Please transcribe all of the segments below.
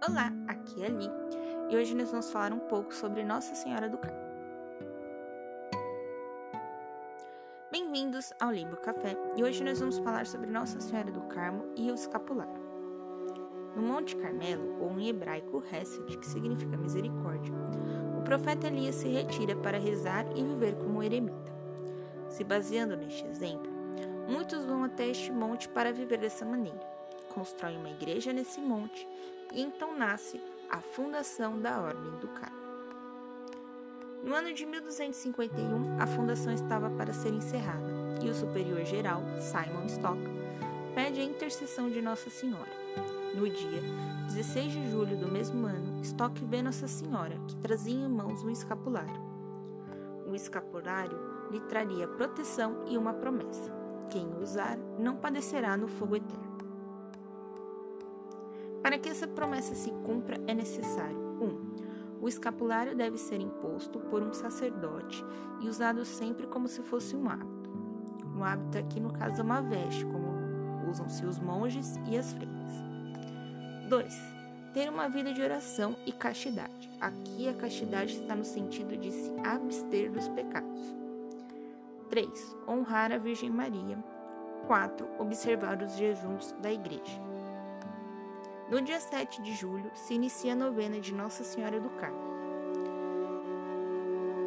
Olá, aqui é a Li e hoje nós vamos falar um pouco sobre Nossa Senhora do Carmo. Bem-vindos ao Limbo Café e hoje nós vamos falar sobre Nossa Senhora do Carmo e o escapulário. No Monte Carmelo, ou em hebraico Hesed, que significa misericórdia, o profeta Elias se retira para rezar e viver como eremita. Se baseando neste exemplo, muitos vão até este monte para viver dessa maneira. Constroem uma igreja nesse monte e então nasce a fundação da Ordem do Carmo. No ano de 1251, a fundação estava para ser encerrada e o superior geral, Simon Stock, pede a intercessão de Nossa Senhora. No dia 16 de julho do mesmo ano, Stock vê Nossa Senhora, que trazia em mãos um escapulário. O escapulário lhe traria proteção e uma promessa: quem o usar não padecerá no fogo eterno. Para que essa promessa se cumpra, é necessário 1. Um, o escapulário deve ser imposto por um sacerdote e usado sempre como se fosse um hábito. Um hábito aqui, no caso, é uma veste, como usam-se os monges e as freiras. 2. Ter uma vida de oração e castidade. Aqui, a castidade está no sentido de se abster dos pecados. 3. Honrar a Virgem Maria. 4. Observar os jejuns da Igreja. No dia 7 de julho se inicia a novena de Nossa Senhora do Carmo.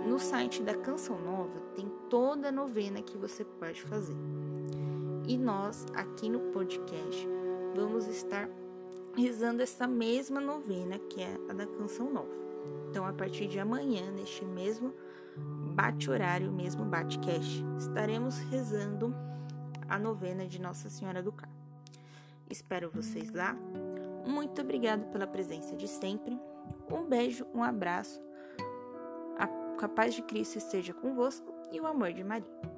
No site da Canção Nova tem toda a novena que você pode fazer. E nós, aqui no podcast, vamos estar rezando essa mesma novena que é a da Canção Nova. Então, a partir de amanhã, neste mesmo bate-horário, mesmo bate-cast, estaremos rezando a novena de Nossa Senhora do Carmo. Espero vocês lá. Muito obrigado pela presença de sempre. Um beijo, um abraço. A paz de Cristo esteja convosco e o amor de Maria.